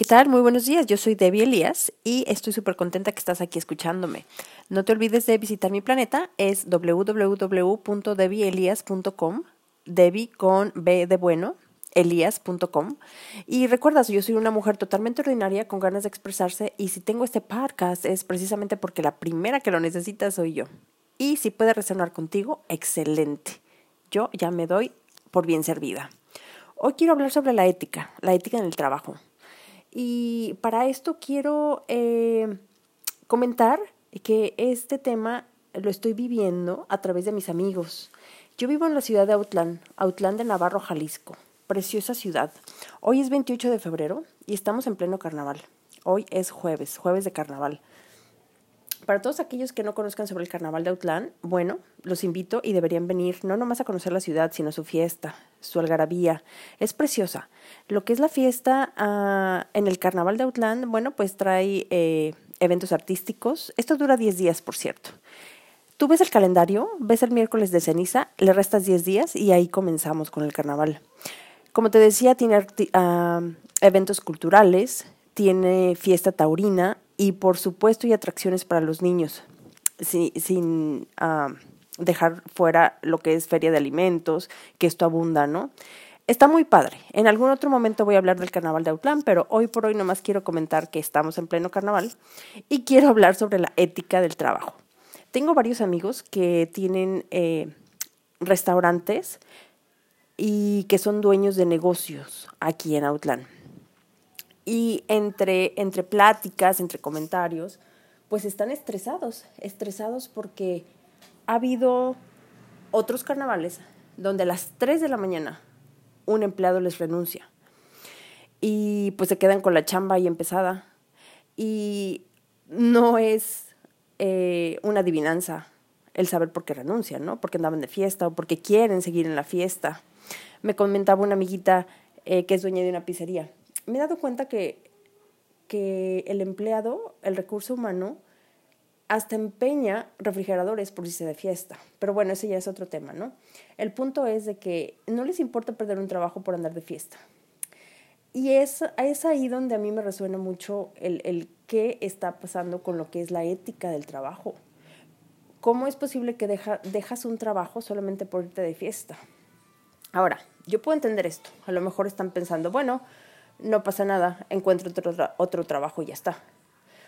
¿Qué tal? Muy buenos días. Yo soy Debbie Elías y estoy súper contenta que estás aquí escuchándome. No te olvides de visitar mi planeta, es www.debbieelias.com, Debbie con B de bueno, elias.com. Y recuerda, yo soy una mujer totalmente ordinaria con ganas de expresarse y si tengo este podcast es precisamente porque la primera que lo necesita soy yo. Y si puede resonar contigo, excelente. Yo ya me doy por bien servida. Hoy quiero hablar sobre la ética, la ética en el trabajo. Y para esto quiero eh, comentar que este tema lo estoy viviendo a través de mis amigos. Yo vivo en la ciudad de Autlán, Autlán de Navarro, Jalisco. Preciosa ciudad. Hoy es 28 de febrero y estamos en pleno carnaval. Hoy es jueves, jueves de carnaval. Para todos aquellos que no conozcan sobre el carnaval de Autlán, bueno, los invito y deberían venir no nomás a conocer la ciudad, sino su fiesta, su algarabía. Es preciosa. Lo que es la fiesta ah, en el carnaval de Autlán, bueno, pues trae eh, eventos artísticos. Esto dura 10 días, por cierto. Tú ves el calendario, ves el miércoles de ceniza, le restas 10 días y ahí comenzamos con el carnaval. Como te decía, tiene ah, eventos culturales, tiene fiesta taurina, y por supuesto y atracciones para los niños, sin, ah, dejar fuera lo que es feria de alimentos, que esto abunda, ¿no? Está muy padre. En algún otro momento voy a hablar del carnaval de Autlán, pero hoy por hoy nomás quiero comentar que estamos en pleno carnaval y quiero hablar sobre la ética del trabajo. Tengo varios amigos que tienen eh, restaurantes y que son dueños de negocios aquí en Autlán. Y entre, entre pláticas, entre comentarios, pues están estresados, estresados porque ha habido otros carnavales donde a las 3 de la mañana un empleado les renuncia y pues se quedan con la chamba ahí empezada y no es eh, una adivinanza el saber por qué renuncian, ¿no? Porque andaban de fiesta o porque quieren seguir en la fiesta. Me comentaba una amiguita eh, que es dueña de una pizzería me he dado cuenta que, que el empleado, el recurso humano, hasta empeña refrigeradores por irse de fiesta. Pero bueno, ese ya es otro tema, ¿no? El punto es de que no les importa perder un trabajo por andar de fiesta. Y es, es ahí donde a mí me resuena mucho el, el qué está pasando con lo que es la ética del trabajo. ¿Cómo es posible que deja, dejas un trabajo solamente por irte de fiesta? Ahora, yo puedo entender esto. A lo mejor están pensando, bueno, no pasa nada, encuentro otro, otro trabajo y ya está.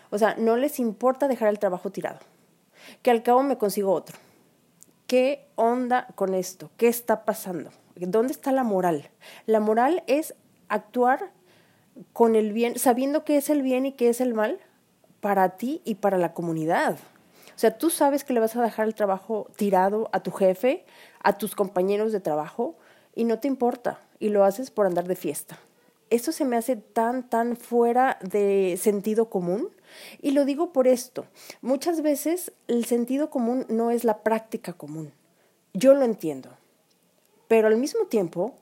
O sea, no les importa dejar el trabajo tirado, que al cabo me consigo otro. ¿Qué onda con esto? ¿Qué está pasando? ¿Dónde está la moral? La moral es actuar con el bien, sabiendo qué es el bien y qué es el mal para ti y para la comunidad. O sea, tú sabes que le vas a dejar el trabajo tirado a tu jefe, a tus compañeros de trabajo, y no te importa, y lo haces por andar de fiesta. Esto se me hace tan, tan fuera de sentido común. Y lo digo por esto. Muchas veces el sentido común no es la práctica común. Yo lo entiendo. Pero al mismo tiempo,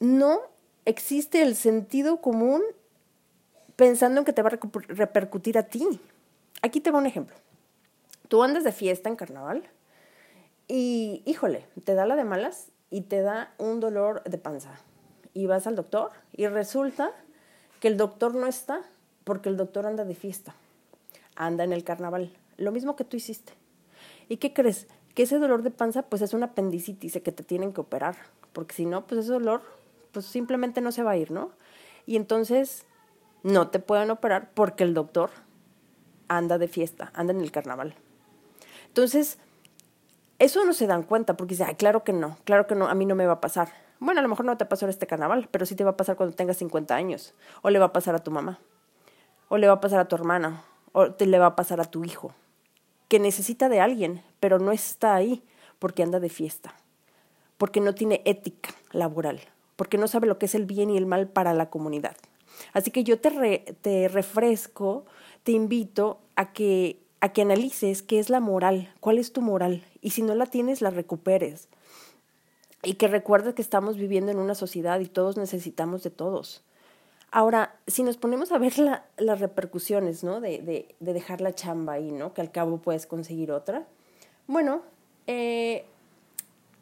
no existe el sentido común pensando en que te va a repercutir a ti. Aquí te un ejemplo. Tú andas de fiesta en carnaval y, híjole, te da la de malas y te da un dolor de panza y vas al doctor y resulta que el doctor no está porque el doctor anda de fiesta, anda en el carnaval, lo mismo que tú hiciste. ¿Y qué crees? Que ese dolor de panza pues es una apendicitis que te tienen que operar, porque si no, pues ese dolor pues simplemente no se va a ir, ¿no? Y entonces no te pueden operar porque el doctor anda de fiesta, anda en el carnaval. Entonces, eso no se dan cuenta porque dice, claro que no, claro que no, a mí no me va a pasar. Bueno, a lo mejor no te pasó en este carnaval, pero sí te va a pasar cuando tengas 50 años, o le va a pasar a tu mamá, o le va a pasar a tu hermana, o te le va a pasar a tu hijo, que necesita de alguien, pero no está ahí porque anda de fiesta, porque no tiene ética laboral, porque no sabe lo que es el bien y el mal para la comunidad. Así que yo te, te refresco, te invito a que, a que analices qué es la moral, cuál es tu moral, y si no la tienes, la recuperes y que recuerdes que estamos viviendo en una sociedad y todos necesitamos de todos. Ahora, si nos ponemos a ver las repercusiones, ¿no? De, de, de, dejar la chamba ahí, ¿no? Que al cabo puedes conseguir otra. Bueno, eh,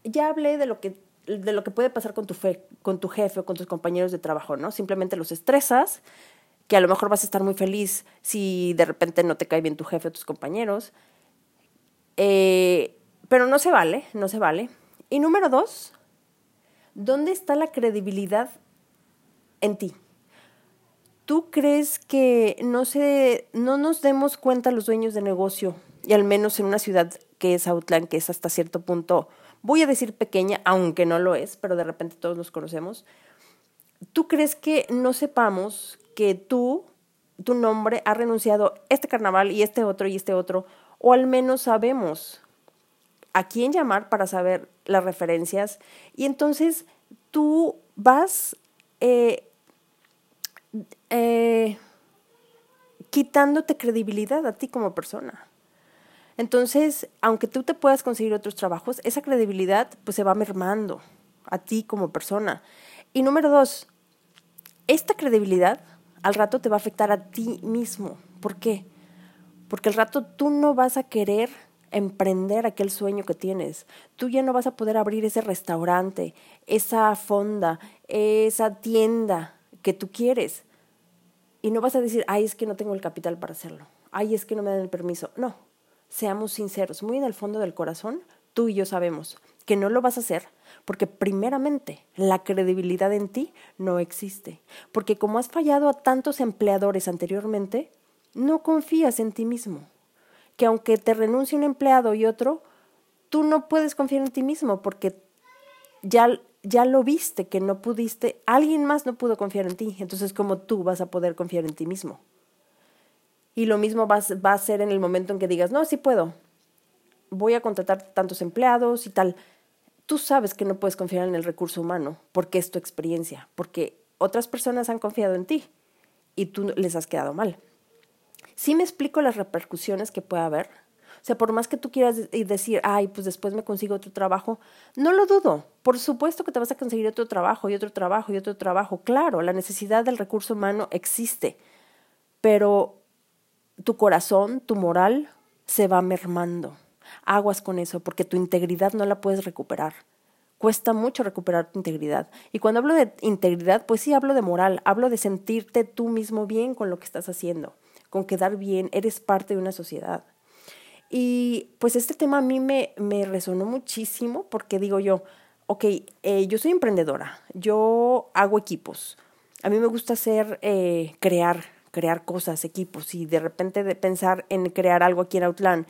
ya hablé de lo, que, de lo que puede pasar con tu fe con tu jefe o con tus compañeros de trabajo, ¿no? Simplemente los estresas, que a lo mejor vas a estar muy feliz si de repente no te cae bien tu jefe o tus compañeros. Eh, pero no se vale, no se vale. Y número dos, ¿dónde está la credibilidad en ti? ¿Tú crees que no, se, no nos demos cuenta los dueños de negocio, y al menos en una ciudad que es Outland, que es hasta cierto punto, voy a decir pequeña, aunque no lo es, pero de repente todos nos conocemos, ¿tú crees que no sepamos que tú, tu nombre, ha renunciado este carnaval y este otro y este otro, o al menos sabemos a quién llamar para saber las referencias, y entonces tú vas eh, eh, quitándote credibilidad a ti como persona. Entonces, aunque tú te puedas conseguir otros trabajos, esa credibilidad pues se va mermando a ti como persona. Y número dos, esta credibilidad al rato te va a afectar a ti mismo. ¿Por qué? Porque al rato tú no vas a querer emprender aquel sueño que tienes. Tú ya no vas a poder abrir ese restaurante, esa fonda, esa tienda que tú quieres. Y no vas a decir, ay, es que no tengo el capital para hacerlo. Ay, es que no me dan el permiso. No, seamos sinceros, muy en el fondo del corazón, tú y yo sabemos que no lo vas a hacer porque primeramente la credibilidad en ti no existe. Porque como has fallado a tantos empleadores anteriormente, no confías en ti mismo. Que aunque te renuncie un empleado y otro, tú no puedes confiar en ti mismo porque ya ya lo viste que no pudiste, alguien más no pudo confiar en ti, entonces como tú vas a poder confiar en ti mismo. Y lo mismo va, va a ser en el momento en que digas, no, sí puedo, voy a contratar tantos empleados y tal. Tú sabes que no puedes confiar en el recurso humano porque es tu experiencia, porque otras personas han confiado en ti y tú les has quedado mal. ¿Sí me explico las repercusiones que puede haber? O sea, por más que tú quieras decir, ay, pues después me consigo otro trabajo, no lo dudo. Por supuesto que te vas a conseguir otro trabajo y otro trabajo y otro trabajo. Claro, la necesidad del recurso humano existe, pero tu corazón, tu moral se va mermando. Aguas con eso, porque tu integridad no la puedes recuperar. Cuesta mucho recuperar tu integridad. Y cuando hablo de integridad, pues sí hablo de moral, hablo de sentirte tú mismo bien con lo que estás haciendo, con quedar bien, eres parte de una sociedad. Y pues este tema a mí me, me resonó muchísimo porque digo yo, ok, eh, yo soy emprendedora, yo hago equipos, a mí me gusta hacer, eh, crear, crear cosas, equipos, y de repente de pensar en crear algo aquí en Outland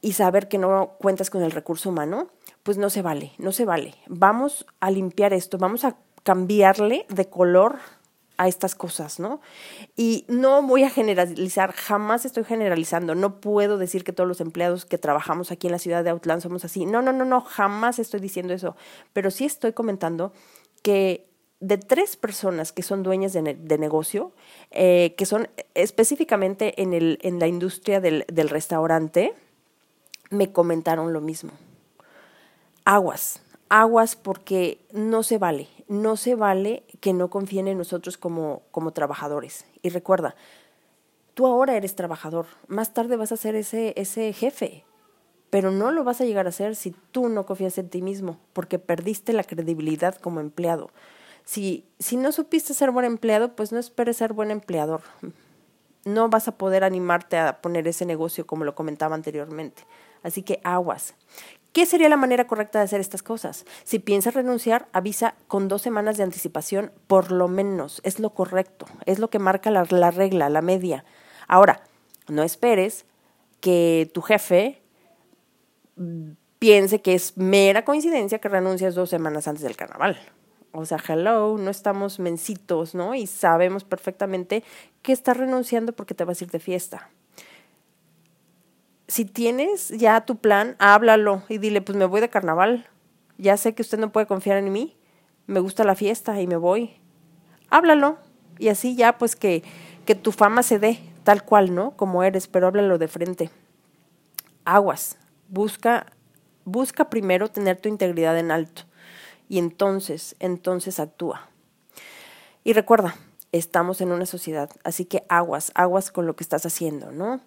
y saber que no cuentas con el recurso humano, pues no se vale, no se vale. Vamos a limpiar esto, vamos a cambiarle de color a estas cosas, ¿no? Y no voy a generalizar, jamás estoy generalizando, no puedo decir que todos los empleados que trabajamos aquí en la ciudad de Outland somos así, no, no, no, no, jamás estoy diciendo eso, pero sí estoy comentando que de tres personas que son dueñas de, negocio, eh, que son específicamente en, la industria del restaurante, me comentaron lo mismo. Aguas, aguas porque no se vale, no se vale que no confíen en nosotros como, como trabajadores. Y recuerda, tú ahora eres trabajador, más tarde vas a ser ese, ese jefe, pero no lo vas a llegar a ser si tú no confías en ti mismo, porque perdiste la credibilidad como empleado. Si, si no supiste ser buen empleado, pues no esperes ser buen empleador. No vas a poder animarte a poner ese negocio como lo comentaba anteriormente. Así que aguas. ¿Qué sería la manera correcta de hacer estas cosas? Si piensas renunciar, avisa con dos semanas de anticipación, por lo menos. Es lo correcto, es lo que marca la, regla, la media. Ahora, no esperes que tu jefe piense que es mera coincidencia que renuncias dos semanas antes del carnaval. O sea, hello, no estamos mencitos, ¿no? Y sabemos perfectamente que estás renunciando porque te vas a ir de fiesta si tienes ya tu plan, háblalo y dile, pues me voy de carnaval. Ya sé que usted no puede confiar en mí. Me gusta la fiesta y me voy. Háblalo. Y así ya pues que, que tu fama se dé tal cual, ¿no? Como eres, pero háblalo de frente. Aguas. Busca, busca primero tener tu integridad en alto. Y entonces, entonces actúa. Y recuerda, estamos en una sociedad, así que aguas, aguas con lo que estás haciendo, ¿no?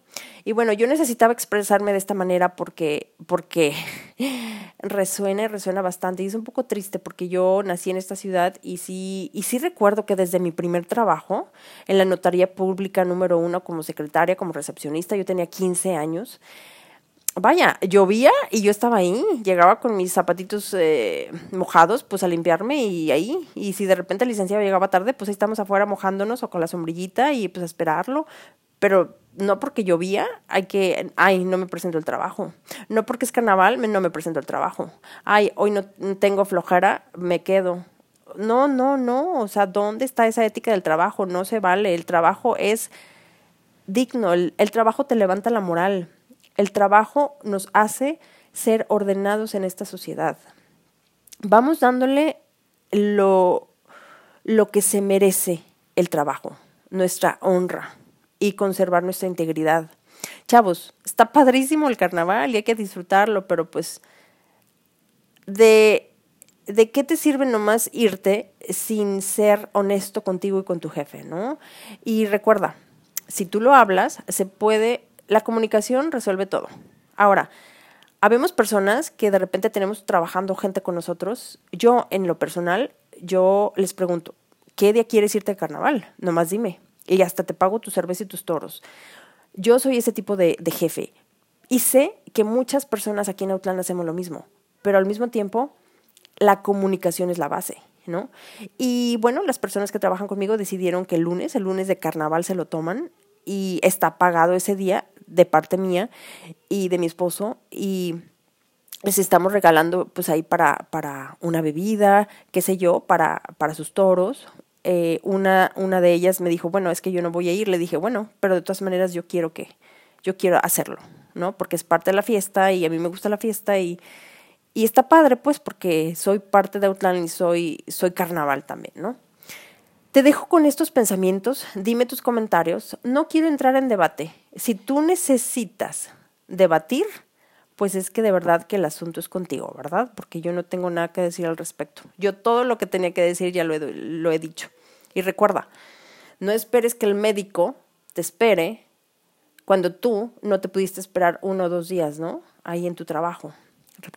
Y bueno, yo necesitaba expresarme de esta manera porque, porque resuena y resuena bastante. Y es un poco triste porque yo nací en esta ciudad y sí, y sí recuerdo que desde mi primer trabajo en la notaría pública número uno como secretaria, como recepcionista, yo tenía 15 años vaya, llovía y yo estaba ahí, llegaba con mis zapatitos eh, mojados, pues a limpiarme y ahí, y si de repente el licenciado llegaba tarde, pues ahí estamos afuera mojándonos o con la sombrillita y pues a esperarlo, pero no porque llovía, hay que, ay, no me presento el trabajo, no porque es carnaval, no me presento el trabajo, ay, hoy no tengo flojera, me quedo. No, no, no, o sea, ¿dónde está esa ética del trabajo? No se vale, el trabajo es digno, el trabajo te levanta la moral, el trabajo nos hace ser ordenados en esta sociedad. Vamos dándole lo, lo que se merece el trabajo, nuestra honra y conservar nuestra integridad. Chavos, está padrísimo el carnaval y hay que disfrutarlo, pero pues de, de qué te sirve nomás irte sin ser honesto contigo y con tu jefe, ¿no? Y recuerda, si tú lo hablas, se puede la comunicación resuelve todo. Ahora, habemos personas que de repente tenemos trabajando gente con nosotros. Yo, en lo personal, yo les pregunto, ¿qué día quieres irte al carnaval? Nomás dime. Y hasta te pago tu cerveza y tus toros. Yo soy ese tipo de, de jefe. Y sé que muchas personas aquí en Outland hacemos lo mismo. Pero al mismo tiempo, la comunicación es la base. ¿no? Y bueno, las personas que trabajan conmigo decidieron que el lunes, el lunes de carnaval se lo toman y está pagado ese día de parte mía y de mi esposo y les estamos regalando pues ahí para, para una bebida, qué sé yo, para, para sus toros. Eh, una, una de ellas me dijo, bueno, es que yo no voy a ir. Le dije, bueno, pero de todas maneras yo quiero que, yo quiero hacerlo, ¿no? Porque es parte de la fiesta y a mí me gusta la fiesta y, y está padre pues porque soy parte de Outland y soy, soy carnaval también, ¿no? Te dejo con estos pensamientos, dime tus comentarios. No quiero entrar en debate. Si tú necesitas debatir, pues es que de verdad que el asunto es contigo, ¿verdad? Porque yo no tengo nada que decir al respecto. Yo todo lo que tenía que decir ya lo he, dicho. Y recuerda, no esperes que el médico te espere cuando tú no te pudiste esperar uno o dos días, ¿no? Ahí en tu trabajo.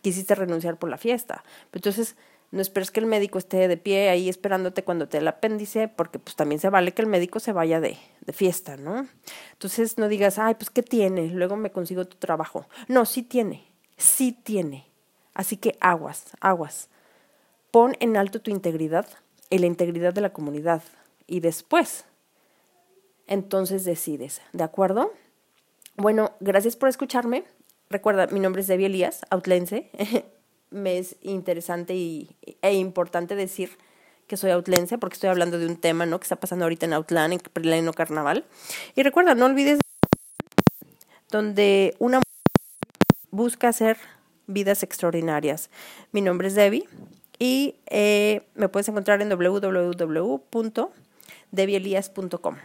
Quisiste renunciar por la fiesta. Entonces, no esperes que el médico esté de pie ahí esperándote cuando te el apéndice, porque pues también se vale que el médico se vaya de, de fiesta, ¿no? Entonces no digas, ay, pues ¿qué tiene? Luego me consigo tu trabajo. No, sí tiene, sí tiene. Así que aguas, aguas. Pon en alto tu integridad y la integridad de la comunidad. Y después, entonces decides, ¿de acuerdo? Bueno, gracias por escucharme. Recuerda, mi nombre es Debbie Elías, outlense. me es interesante y, e importante decir que soy outlense porque estoy hablando de un tema ¿no? que está pasando ahorita en Outland, en pleno carnaval. Y recuerda, no olvides donde una busca hacer vidas extraordinarias. Mi nombre es Debbie y eh, me puedes encontrar en www.debielias.com.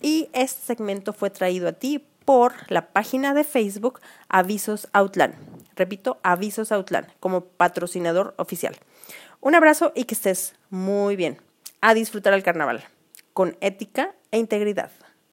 Y este segmento fue traído a ti por la página de Facebook Avisos Outland. Repito, Avisos Outland como patrocinador oficial. Un abrazo y que estés muy bien. A disfrutar el carnaval con ética e integridad.